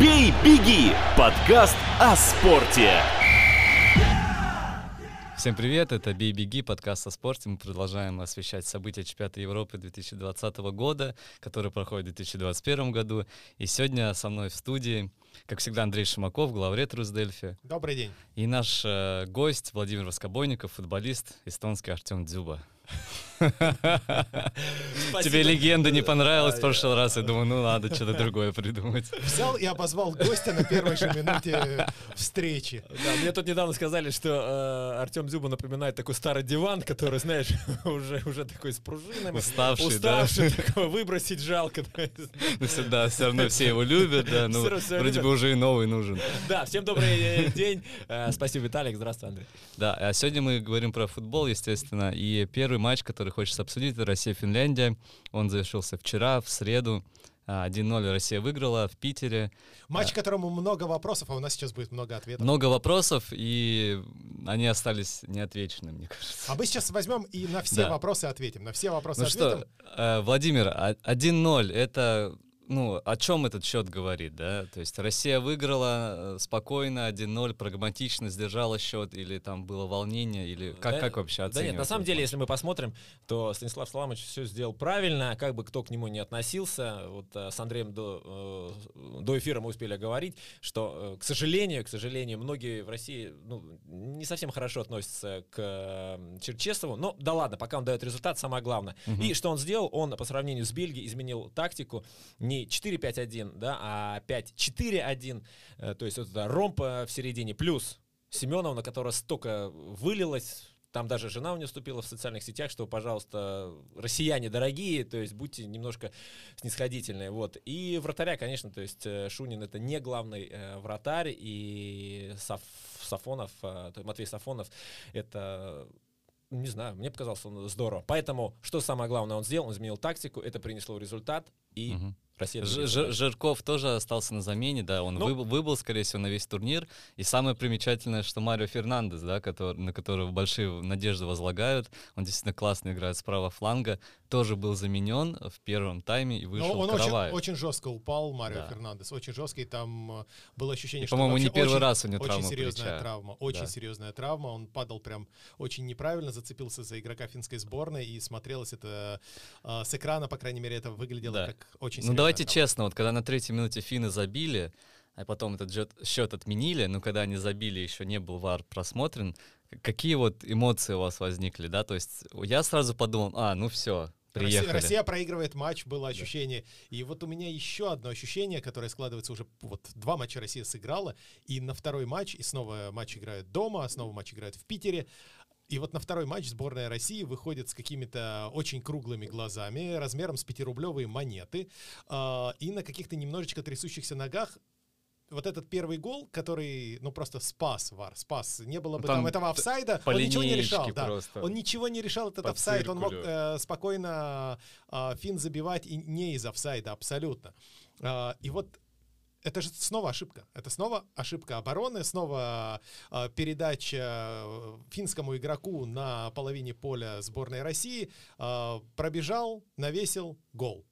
«Бей, беги» – подкаст о спорте. Всем привет, это «Бей, беги», подкаст о спорте. Мы продолжаем освещать события чемпионата Европы 2020 года, который проходит в 2021 году. И сегодня со мной в студии, как всегда, Андрей Шимаков, главред Русдельфи. Добрый день. И наш э, гость Владимир Воскобойников, футболист, эстонский Артем Дзюба. Тебе легенда не понравилась в прошлый раз. Я думаю, ну надо что-то другое придумать. Взял и обозвал гостя на первой же минуте встречи. Да, мне тут недавно сказали, что э, Артем Зюба напоминает такой старый диван, который, знаешь, уже, уже такой с пружинами. Уставший, уставший да? такой, выбросить жалко. Ну, да, все равно все его любят, да, ну, вроде бы уже и новый нужен. Да, всем добрый э, день. Э, спасибо, Виталик, здравствуй, Андрей. Да, а сегодня мы говорим про футбол, естественно, и первый матч, который хочется обсудить, это Россия-Финляндия. Он завершился вчера, в среду. 1-0 Россия выиграла в Питере. Матч, к которому много вопросов, а у нас сейчас будет много ответов. Много вопросов, и они остались неотвечены, мне кажется. А мы сейчас возьмем и на все да. вопросы ответим. На все вопросы ну ответим. что, э, Владимир, 1-0 — это ну, о чем этот счет говорит, да? То есть Россия выиграла э, спокойно, 1-0, прагматично сдержала счет, или там было волнение, или как, да, как вообще оценивать? Да нет, на самом деле, если мы посмотрим, то Станислав Соломович все сделал правильно, как бы кто к нему не относился. Вот э, с Андреем до, э, до эфира мы успели говорить, что, к сожалению, к сожалению, многие в России ну, не совсем хорошо относятся к Черчесову, но да ладно, пока он дает результат, самое главное. Угу. И что он сделал? Он по сравнению с Бельгией изменил тактику, не не 4-5-1, да, а 5-4-1, э, то есть вот это ромб в середине, плюс Семеновна, которая столько вылилась, там даже жена у нее вступила в социальных сетях, что, пожалуйста, россияне дорогие, то есть будьте немножко снисходительны. Вот. И вратаря, конечно, то есть э, Шунин это не главный э, вратарь, и Саф, Сафонов, э, Матвей Сафонов это не знаю, мне показалось он здорово. Поэтому, что самое главное он сделал, он изменил тактику, это принесло результат, и угу. Россия Ж, Ж, Жирков тоже остался на замене, да, он ну, выбыл, выбыл, скорее всего, на весь турнир. И самое примечательное, что Марио Фернандес, да, который, на которого большие надежды возлагают, он действительно классно играет справа фланга, тоже был заменен в первом тайме и вышел Но он очень, очень жестко упал, Марио да. Фернандес, очень жестко, и там э, было ощущение, и, что По-моему, не первый очень, раз у него травма Очень серьезная плеча. травма, очень да. серьезная травма, он падал прям очень неправильно, зацепился за игрока финской сборной, и смотрелось это э, с экрана, по крайней мере, это выглядело да. как очень Ну давайте честно, вот когда на третьей минуте финны забили, а потом этот счет отменили, но когда они забили, еще не был вар просмотрен, какие вот эмоции у вас возникли, да? То есть я сразу подумал, а, ну все, Приехали. Россия, Россия проигрывает матч, было ощущение. Да. И вот у меня еще одно ощущение, которое складывается уже, вот два матча Россия сыграла, и на второй матч, и снова матч играют дома, снова матч играют в Питере. И вот на второй матч сборная России выходит с какими-то очень круглыми глазами, размером с пятирублевые монеты, э, и на каких-то немножечко трясущихся ногах вот этот первый гол, который, ну, просто спас Вар, спас. Не было бы там, там этого офсайда, он ничего не решал. Да. Он ничего не решал, этот офсайд. Он мог э, спокойно э, фин забивать и не из офсайда, абсолютно. Э, и вот это же снова ошибка. Это снова ошибка обороны, снова э, передача финскому игроку на половине поля сборной России. Э, пробежал, навесил, гол.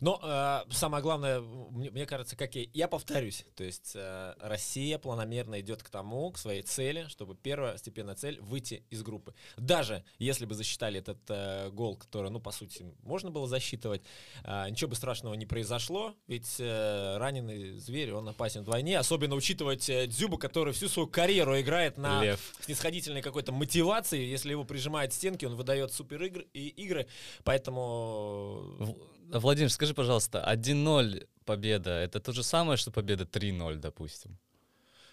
Но э, самое главное, мне, мне кажется, как я, я повторюсь, то есть э, Россия планомерно идет к тому, к своей цели, чтобы первая степенная цель выйти из группы. Даже если бы засчитали этот э, гол, который, ну, по сути, можно было засчитывать, э, ничего бы страшного не произошло, ведь э, раненый зверь, он опасен вдвойне, особенно учитывать э, Дзюбу, который всю свою карьеру играет на Лев. снисходительной какой-то мотивации, если его прижимает стенки, он выдает супер игры, и игры, поэтому... Владимир, скажи, пожалуйста, 1-0 победа, это то же самое, что победа 3-0, допустим?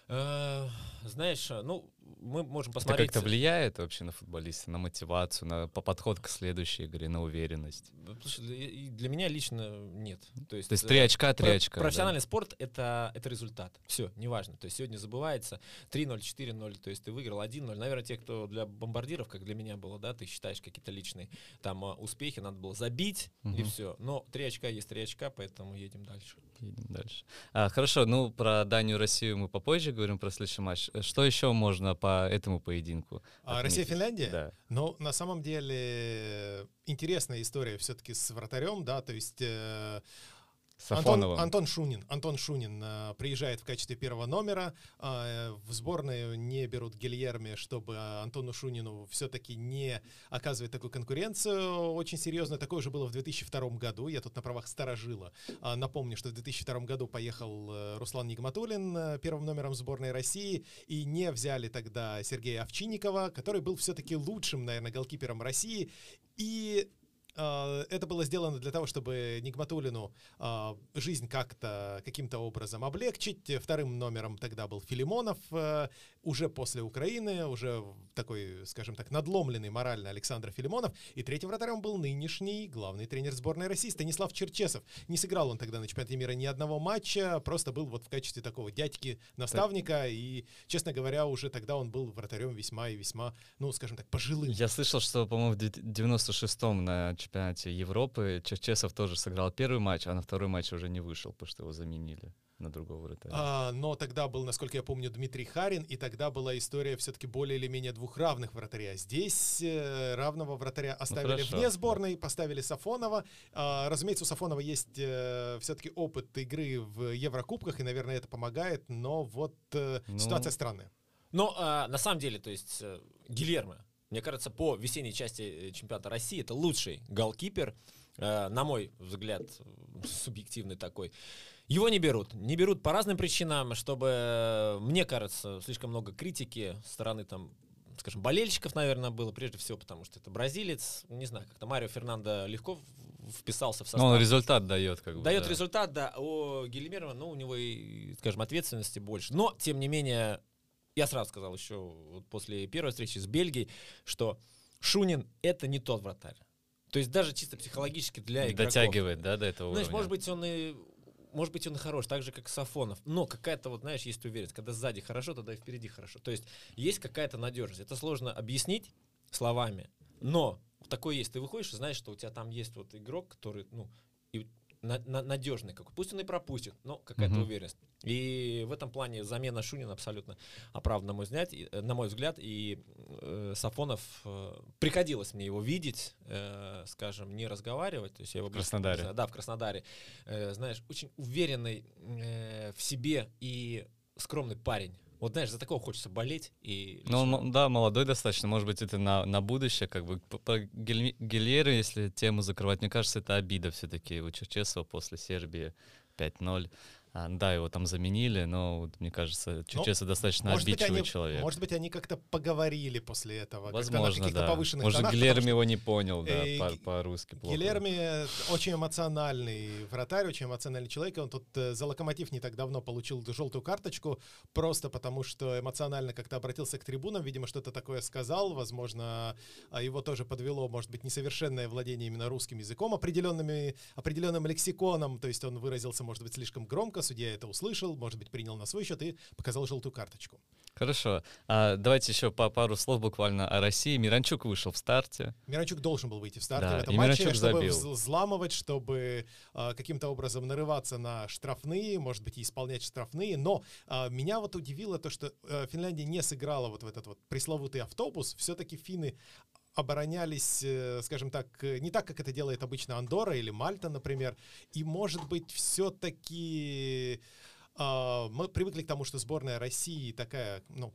Э, знаешь, ну, мы можем посмотреть... Это как-то влияет вообще на футболиста, на мотивацию, на по подход к следующей игре, на уверенность? Для меня лично нет. То есть, То есть 3 э, очка, 3 очка. Профессиональный да. спорт это, — это результат. Все, неважно. То есть сегодня забывается 3-0, 4-0, то есть ты выиграл 1-0. Наверное, те, кто для бомбардиров, как для меня было, да, ты считаешь какие-то личные там э, успехи, надо было забить, угу. и все. Но 3 очка есть 3 очка, поэтому едем дальше. Едем дальше. А, хорошо, ну про Данию Россию мы попозже говорим, про следующий матч. Что еще можно по этому поединку. А Россия-Финляндия? Да. Ну, на самом деле, интересная история все-таки с вратарем, да, то есть... Э, Сафоновым. Антон, Антон Шунин. Антон Шунин э, приезжает в качестве первого номера. Э, в сборную не берут Гильерми, чтобы Антону Шунину все-таки не оказывать такую конкуренцию очень серьезно. Такое же было в 2002 году. Я тут на правах старожила. Э, напомню, что в 2002 году поехал э, Руслан Нигматулин э, первым номером сборной России. И не взяли тогда Сергея Овчинникова, который был все-таки лучшим, наверное, голкипером России. И это было сделано для того, чтобы Нигматулину а, жизнь как-то, каким-то образом облегчить. Вторым номером тогда был Филимонов, э, уже после Украины, уже такой, скажем так, надломленный морально Александр Филимонов. И третьим вратарем был нынешний главный тренер сборной России Станислав Черчесов. Не сыграл он тогда на чемпионате мира ни одного матча, просто был вот в качестве такого дядьки-наставника. И, честно говоря, уже тогда он был вратарем весьма и весьма, ну, скажем так, пожилым. Я слышал, что, по-моему, в 96-м на чемпионате Европы Черчесов тоже сыграл первый матч, а на второй матч уже не вышел, потому что его заменили на другого вратаря. А, но тогда был, насколько я помню, Дмитрий Харин, и тогда была история все-таки более или менее двух равных вратаря. Здесь э, равного вратаря оставили Ну, вне сборной, поставили Сафонова. А, разумеется, у Сафонова есть э, все-таки опыт игры в Еврокубках, и, наверное, это помогает, но вот э, Ну, ситуация странная. Но а, на самом деле, то есть э, Гильермо, мне кажется, по весенней части э, чемпионата России это лучший голкипер, э, на мой взгляд, субъективный такой. Его не берут. Не берут по разным причинам, чтобы, э, мне кажется, слишком много критики со стороны там скажем, болельщиков, наверное, было прежде всего, потому что это бразилец, не знаю, как-то Марио Фернандо легко вписался в состав. Ну, он результат дает, как бы. Дает да. результат, да. У Гильмерова, ну, у него и, скажем, ответственности больше. Но, тем не менее, я сразу сказал еще вот после первой встречи с Бельгией, что Шунин — это не тот вратарь. То есть даже чисто психологически для игроков. Дотягивает, да, до этого Знаешь, уровня. может быть, он и может быть, он хорош, так же, как Сафонов. Но какая-то, вот, знаешь, есть уверенность. Когда сзади хорошо, тогда и впереди хорошо. То есть есть какая-то надежность. Это сложно объяснить словами, но такое есть. Ты выходишь и знаешь, что у тебя там есть вот игрок, который, ну, и надежный какой. Пусть он и пропустит, но какая-то Мгм. уверенность. И в этом плане замена Шунина абсолютно оправдана, на мой взгляд. И, э, на мой взгляд. И э, Сафонов, э, приходилось мне его видеть, э, скажем, не разговаривать. То есть я его В Краснодаре. Да, в Краснодаре. Э, знаешь, очень уверенный э, в себе и скромный парень. Вот знаешь, за такого хочется болеть. И Ну, м- да, молодой достаточно. Может быть, это на, на будущее. Как бы по, Гильеру, если тему закрывать, мне кажется, это обида все-таки у Черчесова после Сербии 5-0. А, да, его там заменили, но вот, мне кажется, Черчесов достаточно Может быть, обидчивый они, человек. может быть, они как-то поговорили после этого. Возможно, каких-то да. повышенных Может, тонах, потому что его не понял, да, э, по- по-русски плохо. Гилерми очень эмоциональный вратарь, очень эмоциональный человек. Он тут э, за локомотив не так давно получил желтую карточку, просто потому что эмоционально как-то обратился к трибунам, видимо, что-то такое сказал. Возможно, а его тоже подвело, может быть, несовершенное владение именно русским языком, определенными, определенным лексиконом. То есть он выразился, может быть, слишком громко, судья это услышал, может быть, принял на свой счет и показал желтую карточку. Хорошо. А, давайте еще по пару слов буквально о России. Миранчук вышел в старте. Миранчук должен был выйти в старте Да, в этом и матче, Миранчук чтобы забил. вз- взламывать, чтобы а, каким-то образом нарываться на штрафные, может быть, и исполнять штрафные. Но а, меня вот удивило то, что а, Финляндия не сыграла вот в этот вот пресловутый автобус. Все-таки финны оборонялись, э, скажем так, э, не так, как это делает обычно Андора или Мальта, например. И, может быть, все-таки а, мы привыкли к тому, что сборная России такая, ну,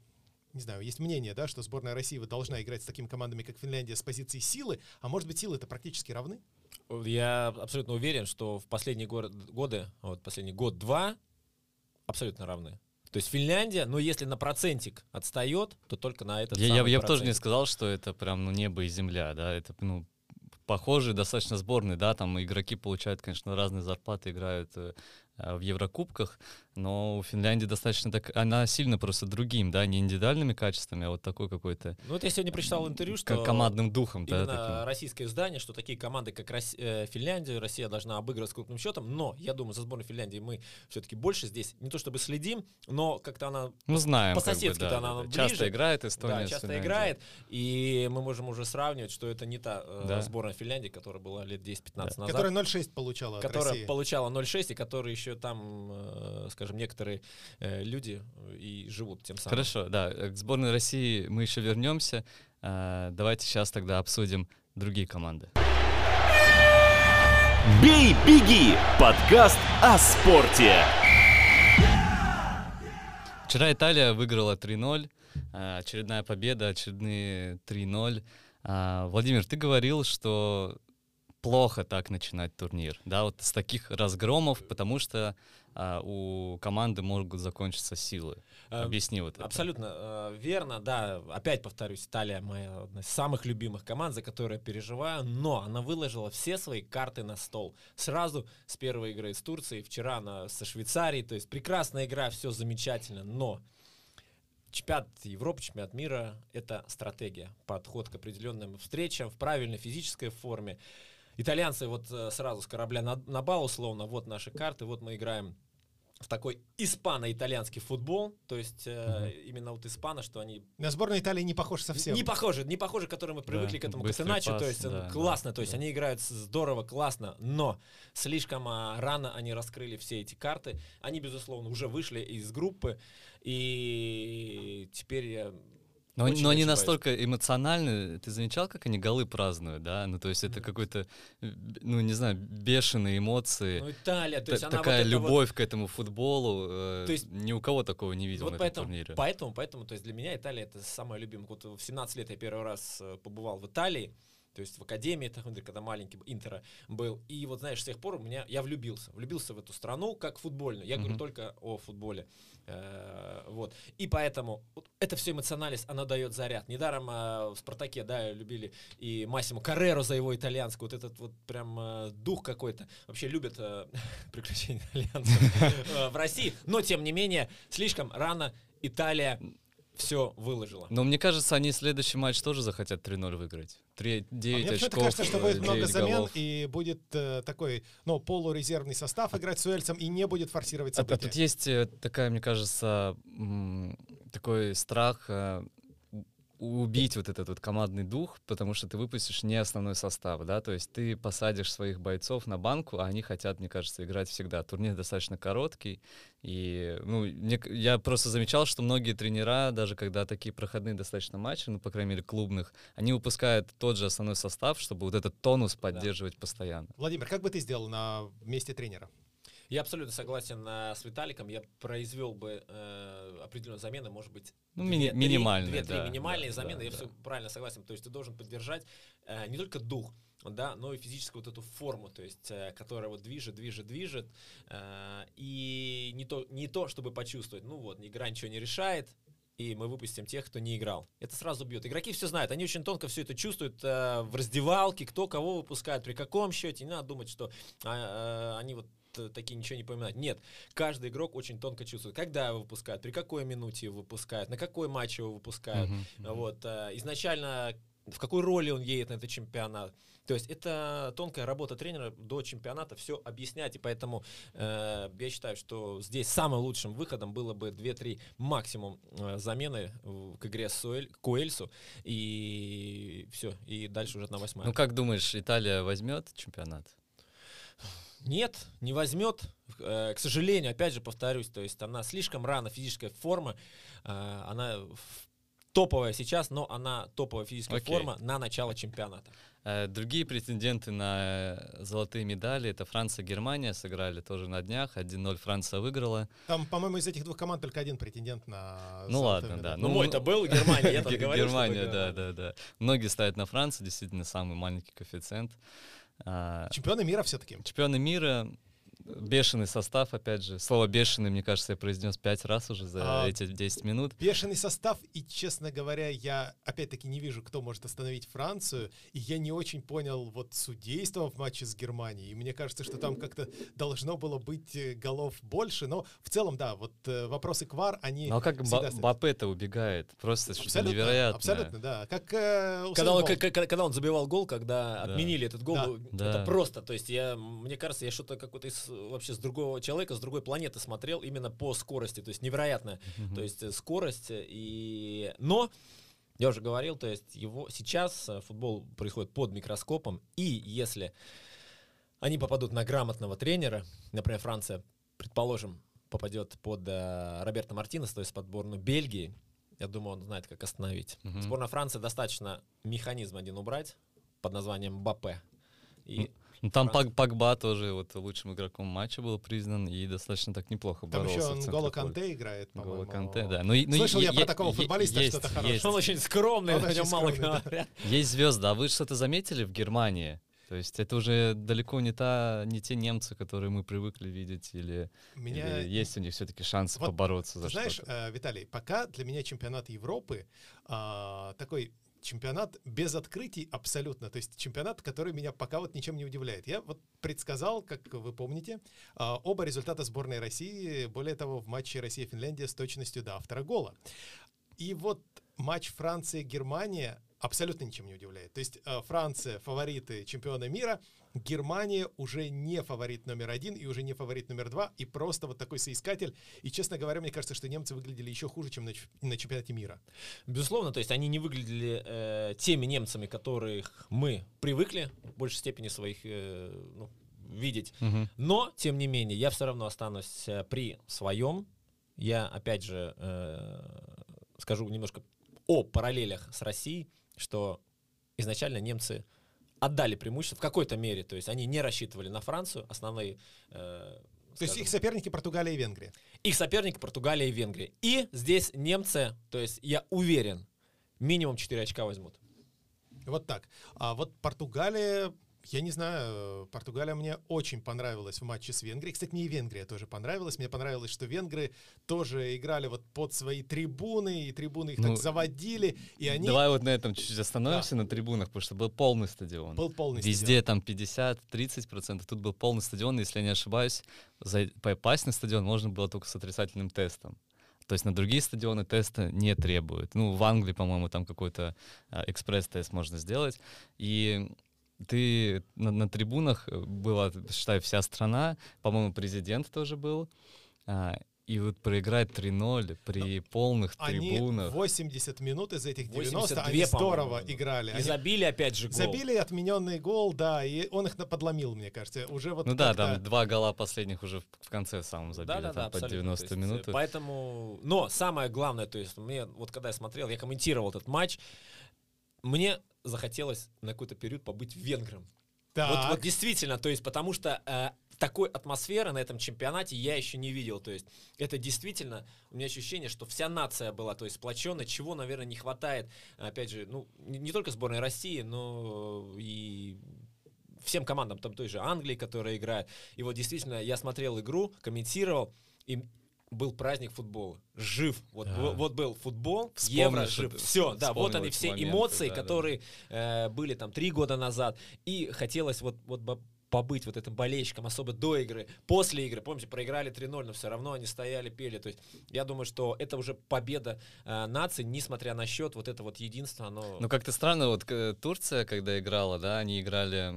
не знаю, есть мнение, да, что сборная России должна играть с такими командами, как Финляндия, с позиции силы, а может быть, силы-то практически равны? Я абсолютно уверен, что в последние годы, вот последний год-два, абсолютно равны. То есть Финляндия, но если на процентик отстает, то только на этот Я, я, я бы тоже не сказал, что это прям ну, небо и земля, да, это ну, похожие достаточно сборные, да, там игроки получают, конечно, разные зарплаты, играют э, в Еврокубках, но у Финляндии достаточно так, она сильно просто другим, да, не индивидуальными качествами, а вот такой какой-то Ну вот я сегодня прочитал интервью, что командным духом, да, таким. российское издание, что такие команды, как Рос- э, Финляндия, Россия должна обыгрывать с крупным счетом, но я думаю, за сборной Финляндии мы все-таки больше здесь, не то чтобы следим, но как-то она Ну, знаем, как бы, по-соседски да, да, да, она да. Часто ближе. играет Эстония да, часто Финляндией. играет, и мы можем уже сравнивать, что это не та э, Да. сборная Финляндии, которая была лет 10-15 назад. Которая 0,6 получала от которая России. получала 0,6, и которые еще там, э, скажем, некоторые э, люди и живут тем самым. Хорошо, да, э, к сборной России мы еще вернемся. Давайте сейчас тогда обсудим другие команды. «Бей, беги» — подкаст о спорте. Вчера Италия выиграла 3-0. а, Очередная победа, очередные 3-0. А, Владимир, ты говорил, что плохо так начинать турнир, да, вот с таких разгромов, потому что а, у команды могут закончиться силы. Э, Объясни вот это. Абсолютно э, верно, да. Опять повторюсь, Италия моя одна из самых любимых команд, за которую я переживаю, но она выложила все свои карты на стол. Сразу с первой игры с Турцией, вчера она со Швейцарией, то есть прекрасная игра, все замечательно, но чемпионат Европы, чемпионат мира — это стратегия, подход к определенным встречам в правильной физической форме. Итальянцы вот э, сразу с корабля на, на бал, условно, вот наши карты, вот мы играем в такой испано-итальянский футбол, то есть э, именно вот испано, что они На сборную Италии не похож совсем. не похожи, не похожи, к которым мы привыкли к этому пас, то есть да, э, классно, да, то есть да. они играют здорово, классно, но слишком а, рано они раскрыли все эти карты, они, безусловно, уже вышли из группы, и теперь Но, очень- но они очень настолько эмоциональны. Ты замечал, как они голы празднуют, да? Ну, то есть это какой-то, э, ну, не знаю, бешеные эмоции. Ну, Италия, то есть она вот такая вот- любовь к этому футболу. э, То есть- ни у кого такого не видел Вот на этом поэтому, турнире. поэтому, поэтому, то есть для меня Италия это самая любимая. Вот в 17 лет я первый раз э, побывал в Италии, то есть в академии, когда маленький Интера был. И вот знаешь, с тех пор у меня я влюбился, влюбился в эту страну как футбольную. Я говорю Мгм. только о футболе, Э, вот. И поэтому вот это все эмоциональность, она дает заряд. Недаром э, в Спартаке, да, любили и Массимо Карреру за его итальянскую, вот этот вот прям э, дух какой-то. Вообще любят э, приключения итальянцев э, в России, но тем не менее слишком рано Италия все выложила. Но мне кажется, они следующий матч тоже захотят 3-0 выиграть. 3, А 9 мне почему-то очков, кажется, что будет э, много 9 замен голов. и будет э, такой, ну, полурезервный состав играть с Уэльсом и не будет форсировать А, а события. тут есть э, такая, мне кажется, такой страх э, убить вот этот вот командный дух, потому что ты выпустишь не основной состав, да, то есть ты посадишь своих бойцов на банку, а они хотят, мне кажется, играть всегда. Турнир достаточно короткий, и, ну, мне я просто замечал, что многие тренера, даже когда такие проходные достаточно матчи, ну, по крайней мере, клубных, они выпускают тот же основной состав, чтобы вот этот тонус поддерживать постоянно. Владимир, как бы ты сделал на месте тренера? Я абсолютно согласен э, с Виталиком. Я произвел бы э, определенные замены, может быть, Ну, мини- минимальные, две-три да, минимальные да, замены. да, я да. все правильно согласен. То есть ты должен поддержать э, не только дух, да, но и физическую вот эту форму, то есть, э, которая вот движет, движет, движет, э, и не то, не то, чтобы почувствовать, ну вот, игра ничего не решает, и мы выпустим тех, кто не играл. Это сразу бьет. Игроки все знают, они очень тонко все это чувствуют э, в раздевалке, кто кого выпускает, при каком счете. Не надо думать, что а, э, они вот э, такие ничего не понимают. Нет, каждый игрок очень тонко чувствует, когда его выпускают, при какой минуте его выпускают, на какой матч его выпускают. Мгм. Вот, э, изначально в какой роли он едет на этот чемпионат. То есть это тонкая работа тренера до чемпионата все объяснять, и поэтому э, я считаю, что здесь самым лучшим выходом было бы 2-3 максимум э, замены в- к игре с Уэль- к Уэльсу, и все, и дальше уже на восьмая. Ну, как думаешь, Италия возьмет чемпионат? Нет, не возьмет. Э, К сожалению, опять же повторюсь, то есть она слишком рано физическая форма, э, она топовая сейчас, но она топовая физическая Окей. форма на начало чемпионата. Э, Другие претенденты на золотые медали это Франция и Германия сыграли тоже на днях. 1-0 Франция выиграла. Там, по-моему, из этих двух команд только один претендент на Ну ладно, да. медаль. Ну, Ну, мой-то был Германия, я там Ге- говорил, Германия, да, да, да. Многие ставят на Францию, действительно самый маленький коэффициент. А, Чемпионы мира все-таки. Чемпионы мира, бешеный состав, опять же. Слово бешеный, мне кажется, я произнес пять раз уже за А, эти 10 минут. Бешеный состав, и, честно говоря, я опять-таки не вижу, кто может остановить Францию, и я не очень понял вот судейство в матче с Германией, и мне кажется, что там как-то должно было быть э, голов больше, но в целом, да, вот э, вопросы КВАР, они Ну а как. Бапе-то убегает? Просто что-то Абсолютно, невероятное. абсолютно, да, как э, Когда он, Болт. к- к- когда он забивал гол, когда Да. отменили этот гол, Да. ну, Да. это просто. То есть я, мне кажется, я что-то какой-то из, вообще с другого человека, с другой планеты смотрел именно по скорости. То есть невероятная. Мгм. То есть э, скорость э, и... Но, я уже говорил, то есть его сейчас э, футбол происходит под микроскопом, и если они попадут на грамотного тренера, например, Франция, предположим, попадет под э, Роберто Мартинес, то есть под сборную Бельгии, я думаю, он знает, как остановить. Мгм. Сборная Франции достаточно механизм один убрать под названием Бапе. И Ну, там. Пак, Пакба тоже вот лучшим игроком матча был признан и достаточно так неплохо Там боролся. еще он центре Голо поля. Канте играет, по-моему. Голо Канте, да. Ну, ну, Слышал я е- про такого футболиста есть- что-то хорошее. есть. Он очень скромный, Он о нем мало говорят. Есть звезды, а вы что-то заметили в Германии? То есть это уже далеко не та, не те немцы, которые мы привыкли видеть, или, Меня или есть у них все-таки шансы Вот побороться за знаешь, что-то? э, Виталий, пока для меня чемпионат Европы а, такой чемпионат без открытий абсолютно. То есть чемпионат, который меня пока вот ничем не удивляет. Я вот предсказал, как вы помните, а, оба результата сборной России, более того, в матче Россия-Финляндия с точностью до автора гола. И вот матч Франция-Германия абсолютно ничем не удивляет. То есть э, Франция фавориты чемпиона мира, Германия уже не фаворит номер один и уже не фаворит номер два, и просто вот такой соискатель. И, честно говоря, мне кажется, что немцы выглядели еще хуже, чем на, на чемпионате мира. Безусловно, то есть они не выглядели э, теми немцами, которых мы привыкли в большей степени своих э, ну, видеть. Мгм. Но, тем не менее, я все равно останусь э, при своем. Я, опять же, э, скажу немножко о параллелях с Россией, что изначально немцы отдали преимущество в какой-то мере, то есть они не рассчитывали на Францию, основные... э, То есть скажем, их соперники Португалия и Венгрия. их соперники Португалия и Венгрия. И здесь немцы, то есть я уверен, минимум 4 очка возьмут. Вот так. А вот Португалия, я не знаю, э, Португалия мне очень понравилась в матче с Венгрией. Кстати, мне и Венгрия тоже понравилась. Мне понравилось, что венгры тоже играли вот под свои трибуны, и трибуны их Ну, так заводили, и они... Давай вот на этом чуть-чуть остановимся, на трибунах, потому что был полный стадион. Был полный Везде там 50-30%, тут был полный стадион, если я не ошибаюсь, за- попасть на стадион можно было только с отрицательным тестом. То есть на другие стадионы теста не требуют. Ну, в Англии, по-моему, там какой-то а, экспресс-тест можно сделать. И ты на, на трибунах э, была, считай, вся страна, по-моему, президент тоже был. А, и вот проиграть 3-0 при полных Они трибунах. 80 минут из этих 90 82, они здорово играли. И Они забили опять же гол. забили отмененный гол, да, и он их подломил, мне кажется. Уже вот Ну да, там два гола последних уже в, конце самом забили, Да, да, да, там под абсолютно. 90 То есть, э, минут. Поэтому, но самое главное, то есть мне вот когда я смотрел, я комментировал этот матч, мне захотелось на какой-то период побыть венгром. Вот, Так. вот действительно, то есть потому что э, такой атмосферы на этом чемпионате я еще не видел. То есть это действительно, у меня ощущение, что вся нация была, то есть сплоченная, чего, наверное, не хватает, опять же, ну, не, не только сборной России, но и всем командам, там той же Англии, которая играет. И вот действительно, я смотрел игру, комментировал, и был праздник футбола. Жив. Вот, Да. был- вот был футбол, Вспомнишь евро, это, жив. Все, да, вот они все моменты, эмоции, да, да. которые э, были там три года назад. И хотелось вот, вот побыть вот этим болельщиком, особо до игры, после игры. Помните, проиграли 3-0, но все равно они стояли, пели. То есть я думаю, что это уже победа э, нации, несмотря на счет, вот это вот единство, оно... Ну как-то странно, вот э, Турция, когда играла, да, они играли,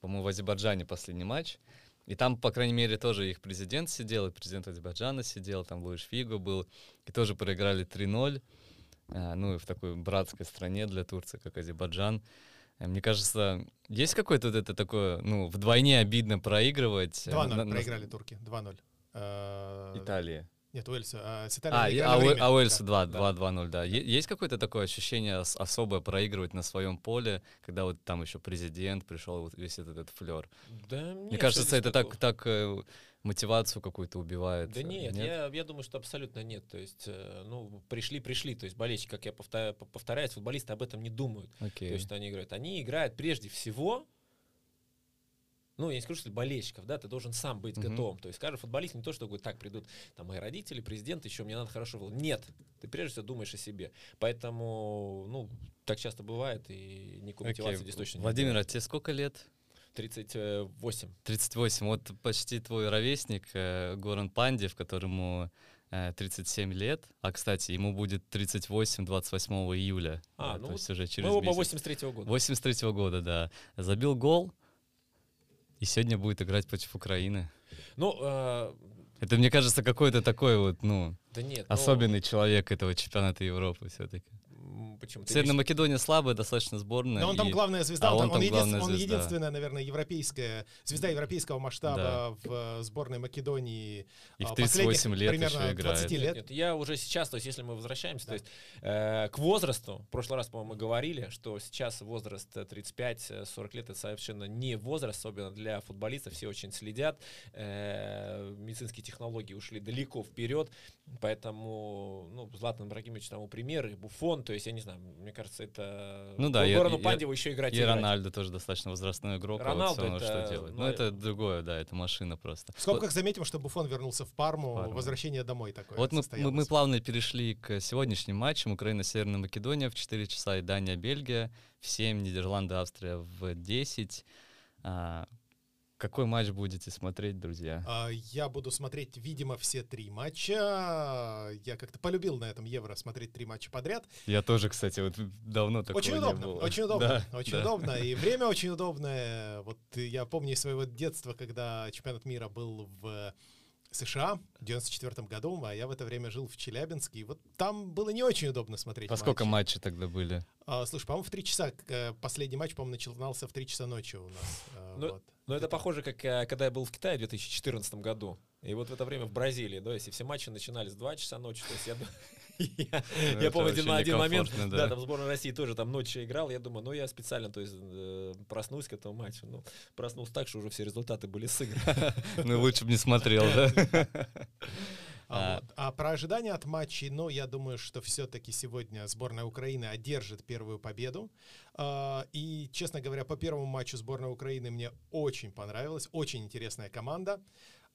по-моему, в Азербайджане последний матч. И там, по крайней мере, тоже их президент сидел, и президент Азербайджана сидел, там Луиш Фиго был, и тоже проиграли 3-0. А, ну и в такой братской стране для Турции, как Азербайджан. Э, Мне кажется, есть какое-то вот это такое, ну, вдвойне обидно проигрывать. э, 2-0 на- на- проиграли турки. 2-0. Э, Италии. Нет, Уэльсу. А, с Италией А, а, время. а Уэльсу Да. 2, 2-2-0, да. Есть какое-то такое ощущение ос- особое проигрывать на своем поле, когда вот там еще президент пришел, вот весь этот, этот флер? Да Мне нет, кажется, что здесь это так, такого? так э, мотивацию какую-то убивает. Да э, нет, Я, я думаю, что абсолютно нет. То есть, э, ну, пришли, пришли. То есть болельщики, как я повторяю, повторяюсь, футболисты об этом не думают. Окей. То есть они играют. Они играют прежде всего, ну, я не скажу, что болельщиков, да, ты должен сам быть Мгм. готовым. То есть каждый футболист не то, что говорит, так придут там мои родители, президент, еще мне надо хорошо было. Нет, ты прежде всего думаешь о себе. Поэтому, ну, так часто бывает, и никакой мотивации здесь точно Владимир, а нет. тебе сколько лет? 38. 38. Вот почти твой ровесник э, Горан Пандев, которому э, 37 лет. А, кстати, ему будет 38 28 июля. А, Да, ну то есть уже через Мы оба месяц. 83 года. 83 года, да. Забил гол, и сегодня будет играть против Украины. Ну, э, Это, мне кажется, какой-то такой вот, ну, да нет. ну, особенный человек этого чемпионата Европы все-таки. М, Почему? Ты Северная имеешь- Македония слабая достаточно сборная. Но он там и- главная звезда, а он, он там- там он, единствен- главная он звезда. единственная, наверное, европейская звезда европейского масштаба Да. в э, сборной Македонии. И в а, 38 последних лет примерно еще играет. 20 Нет, лет. нет, я уже сейчас, то есть если мы возвращаемся, Да. то есть э, к возрасту, в прошлый раз, по-моему, мы говорили, что сейчас возраст э, 35-40 лет это совершенно не возраст, особенно для футболистов, все очень следят, э, медицинские технологии ушли далеко вперед, поэтому, ну, Златан Ибрагимович тому пример, и Буфон, то есть, я не знаю, мне кажется, это Ну да, Горану Пандеву еще играть И играть. Рональдо тоже достаточно возрастной игрок, а вот это, что делать. ну, Ну, это другое, да, это машина просто. В скобках заметим, что Буфон вернулся в Парму, Парму. возвращение домой такое Вот мы, мы, мы плавно перешли к сегодняшним матчам. Украина-Северная Македония в 4 часа и Дания-Бельгия в 7, Нидерланды, Австрия в 10. А, какой матч будете смотреть, друзья? А, Я буду смотреть, видимо, все три матча. Я как-то полюбил на этом Евро смотреть три матча подряд. Я тоже, кстати, вот давно такого Очень не удобно, было. очень удобно, Да, очень да. удобно. И время очень удобное. Вот я помню из своего детства, когда чемпионат мира был в США в 94 году, а я в это время жил в Челябинске. И вот там было не очень удобно смотреть Во сколько матчи. матчей тогда были? А, слушай, по-моему, в три часа. э, Последний матч, по-моему, начинался в три часа ночи у нас. А, Ну, вот. Но это похоже, как э, когда я был в Китае в 2014 году. И вот в это время в Бразилии, да, если все матчи начинались в 2 часа ночи, то есть я, я, Ну, я помню, один, один момент, да. да. там сборная России тоже там ночью играл, я думаю, ну я специально, то есть э, проснусь к этому матчу, ну проснулся так, что уже все результаты были сыграны. Ну, лучше бы не смотрел, да? А, А. вот. А про ожидания от матчей, ну, я думаю, что все-таки сегодня сборная Украины одержит первую победу. А, И, честно говоря, по первому матчу сборная Украины мне очень понравилась. Очень интересная команда.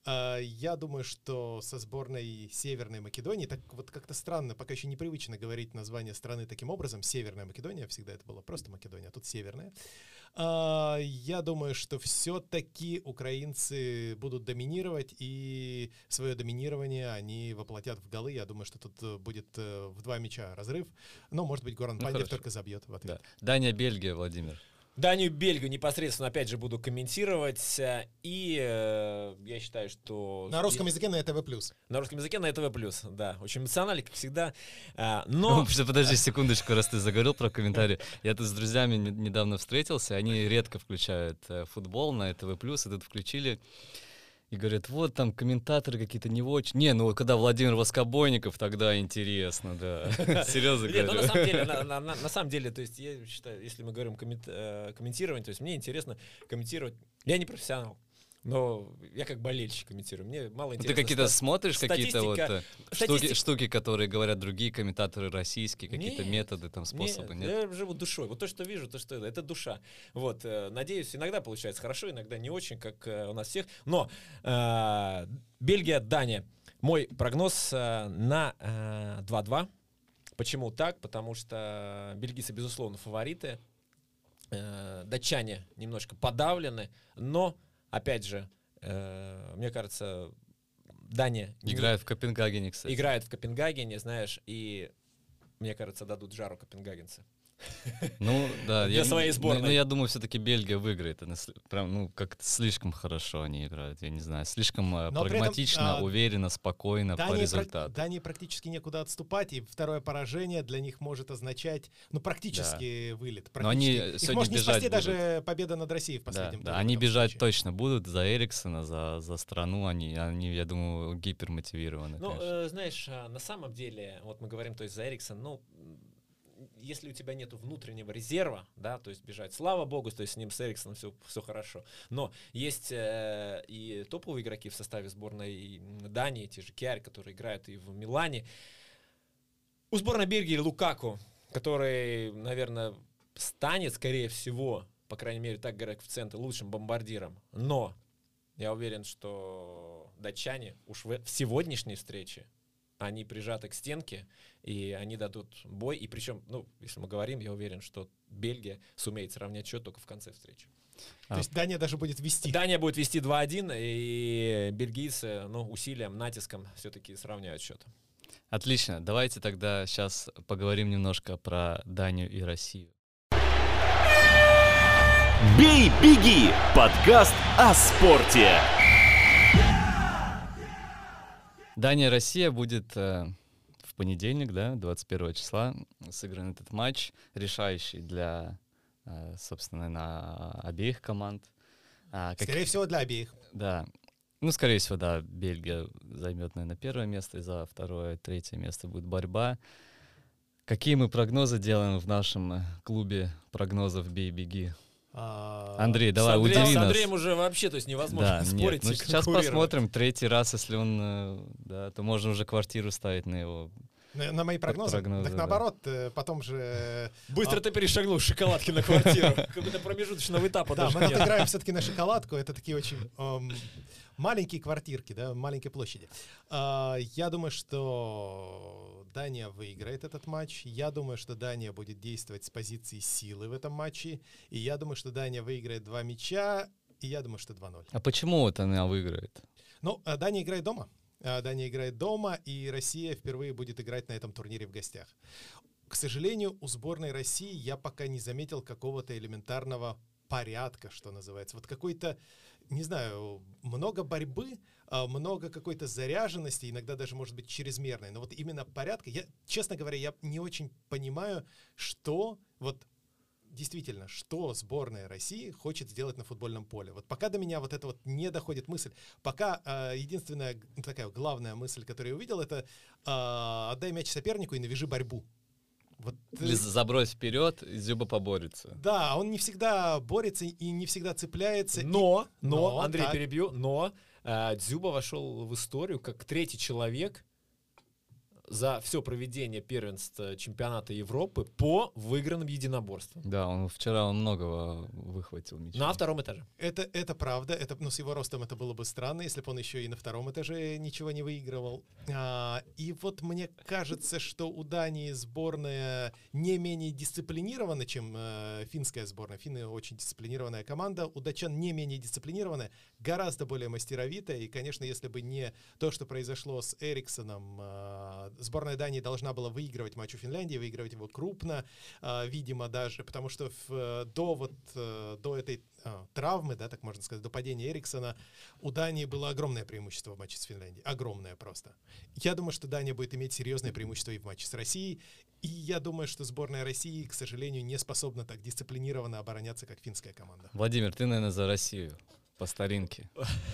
А, Я думаю, что со сборной Северной Македонии, так вот как-то странно, пока еще непривычно говорить название страны таким образом, Северная Македония, всегда это было просто Македония, а тут Северная. А, Я думаю, что все-таки украинцы будут доминировать, и свое доминирование они воплотят в голы. Я думаю, что тут э, будет э, в два мяча разрыв. Но, может быть, Горан Ну, Пандев только забьет в ответ. Да. Дания-Бельгия, Владимир. Данию Бельгию непосредственно, опять же, буду комментировать. И э, я считаю, что... На русском языке на ТВ+. На русском языке на ТВ+, да. Очень эмоционально, как всегда. А, Но... подожди, подожди секундочку, раз ты заговорил про комментарии. Я тут с друзьями не- недавно встретился, они редко включают э, футбол на ТВ+, и тут включили, и говорят, вот там комментаторы какие-то не очень. Не, ну когда Владимир Воскобойников, тогда интересно, да. Серьезно Нет, ну на говорю. самом деле, на, на- на- на самом деле, то есть я считаю, если мы говорим коммент- э, комментирование, то есть мне интересно комментировать. Я не профессионал, но я как болельщик комментирую. Мне мало Ну, интересно. Ты какие-то смотришь, какие-то вот статистика- э, штуки, статистика- штуки, которые говорят другие комментаторы российские, какие-то Нет, методы, там, способы, нет? я живу душой. Вот то, что вижу, то, что это, это душа. Вот, э, надеюсь, иногда получается хорошо, иногда не очень, как э, у нас всех. Но э, Бельгия, Дания. Мой прогноз э, на э, 2-2. Почему так? Потому что бельгийцы, безусловно, фавориты. Э, датчане немножко подавлены, но, опять же, э, мне кажется, Дания не- Играют в Копенгагене, кстати. играет в Копенгагене, знаешь, и мне кажется, дадут жару копенгагенцы. Ну, да. Для я, своей ну, сборной. Ну, я думаю, все-таки Бельгия выиграет. Она прям, ну, как-то слишком хорошо они играют. Я не знаю, слишком э, Но при этом, прагматично, а, уверенно, спокойно по Дании, прак- результату. Дании практически некуда отступать, и второе поражение для них может означать, ну, практически вылет. Но они практически. Их сегодня может не спасти бежать даже победа над Россией в Да, последнем да, туре в они бежать случае. точно будут за Эриксона, за, за страну. Они, они, я думаю, гипермотивированы. Ну, конечно. э, знаешь, а, на самом деле, вот мы говорим, то есть за Эриксон, ну, если у тебя нет внутреннего резерва, да, то есть бежать, слава богу, то есть с ним, с Эриксоном все, все хорошо. Но есть э, и топовые игроки в составе сборной Дании, те же Киарь, которые играют и в Милане. У сборной Бельгии Лукаку, который, наверное, станет, скорее всего, по крайней мере, так говорят коэффициенты, лучшим бомбардиром. Но я уверен, что датчане уж в, в сегодняшней встрече они прижаты к стенке, и они дадут бой. И причем, ну, если мы говорим, я уверен, что Бельгия сумеет сравнять счет только в конце встречи. То есть Дания даже будет вести. Дания будет вести 2-1, и бельгийцы, ну, усилием, натиском все-таки сравняют счет. Отлично. Давайте тогда сейчас поговорим немножко про Данию и Россию. «Бей, беги» – подкаст о спорте. Дания-Россия будет э, в понедельник, да, 21 числа, сыгран этот матч, решающий для, э, собственно, на обеих команд. А, как... Скорее всего, для обеих. Да. Ну, скорее всего, да, Бельгия займет, наверное, первое место, и за второе, третье место будет борьба. Какие мы прогнозы делаем в нашем э, клубе прогнозов «Бей-беги»? А, Андрей, давай, Андрей, удиви с нас. Андреем уже вообще, то есть невозможно да, спорить нет. Ну, сейчас посмотрим, третий раз, если он, э, да, то можно уже квартиру ставить на его на, на мои прогнозы? прогнозы так да. наоборот, э, потом же... Быстро а... ты перешагнул с шоколадки на квартиру. Какой-то промежуточного этапа Да, мы отыграем все-таки на шоколадку. Это такие очень маленькие квартирки, да, маленькой площади. А, я думаю, что Дания выиграет этот матч. Я думаю, что Дания будет действовать с позиции силы в этом матче. И я думаю, что Дания выиграет два мяча. И я думаю, что 2-0. А почему вот она выиграет? Ну, а Дания играет дома. А, Дания играет дома, и Россия впервые будет играть на этом турнире в гостях. К сожалению, у сборной России я пока не заметил какого-то элементарного порядка, что называется. Вот какой-то не знаю, много борьбы, а, много какой-то заряженности, иногда даже, может быть, чрезмерной. Но вот именно порядка, я, честно говоря, я не очень понимаю, что вот действительно, что сборная России хочет сделать на футбольном поле. Вот пока до меня вот это вот не доходит мысль. Пока э, единственная такая главная мысль, которую я увидел, это э, отдай мяч сопернику и навяжи борьбу. Вот, Или забрось вперед, и Зюба поборется. Да, он не всегда борется и не всегда цепляется. Но, и... но, но, Андрей, так. перебью, но э, Дзюба вошел в историю как третий человек, за все проведение первенства чемпионата Европы по выигранным единоборствам. Да, он вчера он многого выхватил мяча. На втором этаже. Это, это правда. Это, ну, с его ростом это было бы странно, если бы он еще и на втором этаже ничего не выигрывал. А, и вот мне кажется, что у Дании сборная не менее дисциплинирована, чем э, финская сборная. Финны очень дисциплинированная команда. У датчан не менее дисциплинированная, гораздо более мастеровитая. И, конечно, если бы не то, что произошло с Эриксоном, э, сборная Дании должна была выигрывать матч у Финляндии, выигрывать его крупно, э, видимо, даже, потому что в, э, до вот э, до этой э, травмы, да, так можно сказать, до падения Эриксона, у Дании было огромное преимущество в матче с Финляндией. Огромное просто. Я думаю, что Дания будет иметь серьезное преимущество и в матче с Россией. И я думаю, что сборная России, к сожалению, не способна так дисциплинированно обороняться, как финская команда. Владимир, ты, наверное, за Россию по старинке.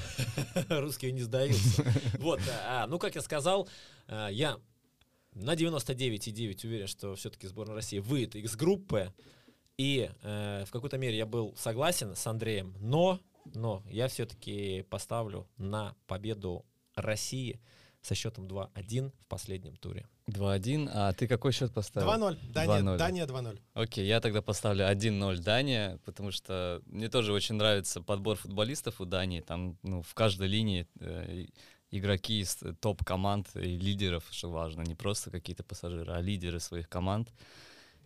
Русские не сдаются. Вот, а, ну, как я сказал, э, я на 99,9 уверен, что все-таки сборная России выйдет из группы. И э, в какой-то мере я был согласен с Андреем, но, но я все-таки поставлю на победу России со счетом 2-1 в последнем туре. 2-1, а ты какой счет поставил? 2-0, Дания 2-0. Дания 2-0. Окей, я тогда поставлю 1-0 Дания, потому что мне тоже очень нравится подбор футболистов у Дании, там ну, в каждой линии э, игроки из топ-команд и лидеров, что важно, не просто какие-то пассажиры, а лидеры своих команд.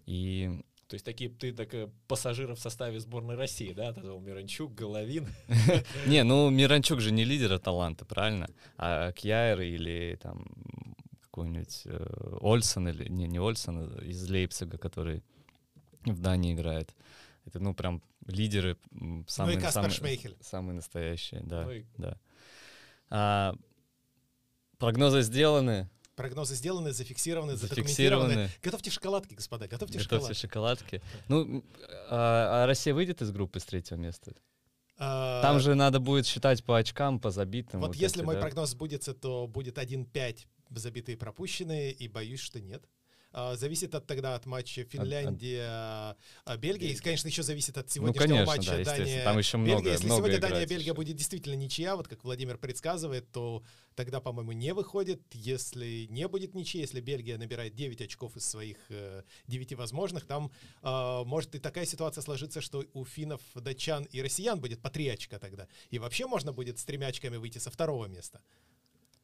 И то есть такие ты так э, пассажиров в составе сборной России, да? Тогда Миранчук, Головин. Не, ну Миранчук же не лидер таланта, правильно? А Кьяер или там какой-нибудь э, Ольсон или не не Ольсон а из Лейпцига, который в Дании играет. Это ну прям лидеры самые ну самые, самые настоящие, да, ну да. А, Прогнозы сделаны. Прогнозы сделаны, зафиксированы, зафиксированы. Готовьте шоколадки, господа, готовьте, готовьте шоколадки. шоколадки. Ну, а, а Россия выйдет из группы с третьего места? А, Там же надо будет считать по очкам, по забитым. Вот, вот если эти, мой да? прогноз сбудется, то будет 1-5 забитые пропущенные, и боюсь, что нет. А, зависит от тогда от матча Финляндия-Бельгия. И, конечно, еще зависит от ну, сегодняшнего ну, конечно, матча да, Дания. Там еще много, Бельгия. Если много сегодня Дания-Бельгия будет действительно ничья, вот как Владимир предсказывает, то тогда, по-моему, не выходит. Если не будет ничья, если Бельгия набирает 9 очков из своих э, 9 возможных, там э, может и такая ситуация сложиться, что у финнов, датчан и россиян будет по 3 очка тогда. И вообще можно будет с тремя очками выйти со второго места.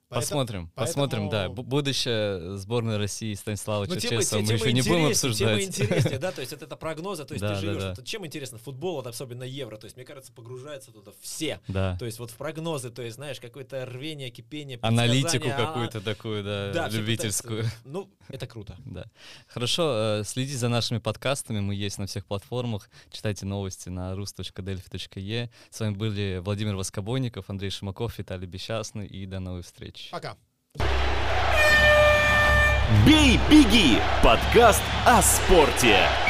Посмотрим, поэтому... посмотрим, да. Будущее сборной России Станислава ну, Черчесова мы еще не будем обсуждать. Тема интереснее, да, то есть это, это прогнозы, то есть да, ты живешь, да, да. чем интересно футбол, вот особенно евро, то есть мне кажется, погружаются туда все, да. то есть вот в прогнозы, то есть знаешь, какое-то рвение, кипение, Аналитику а, какую-то такую, да, да любительскую. Ну, это круто. Да. Хорошо, э, следите за нашими подкастами, мы есть на всех платформах, читайте новости на rus.delphi.e. С вами были Владимир Воскобойников, Андрей Шимаков, Виталий Бесчастный и до новых встреч. Пока. «Бей, беги» – подкаст о спорте.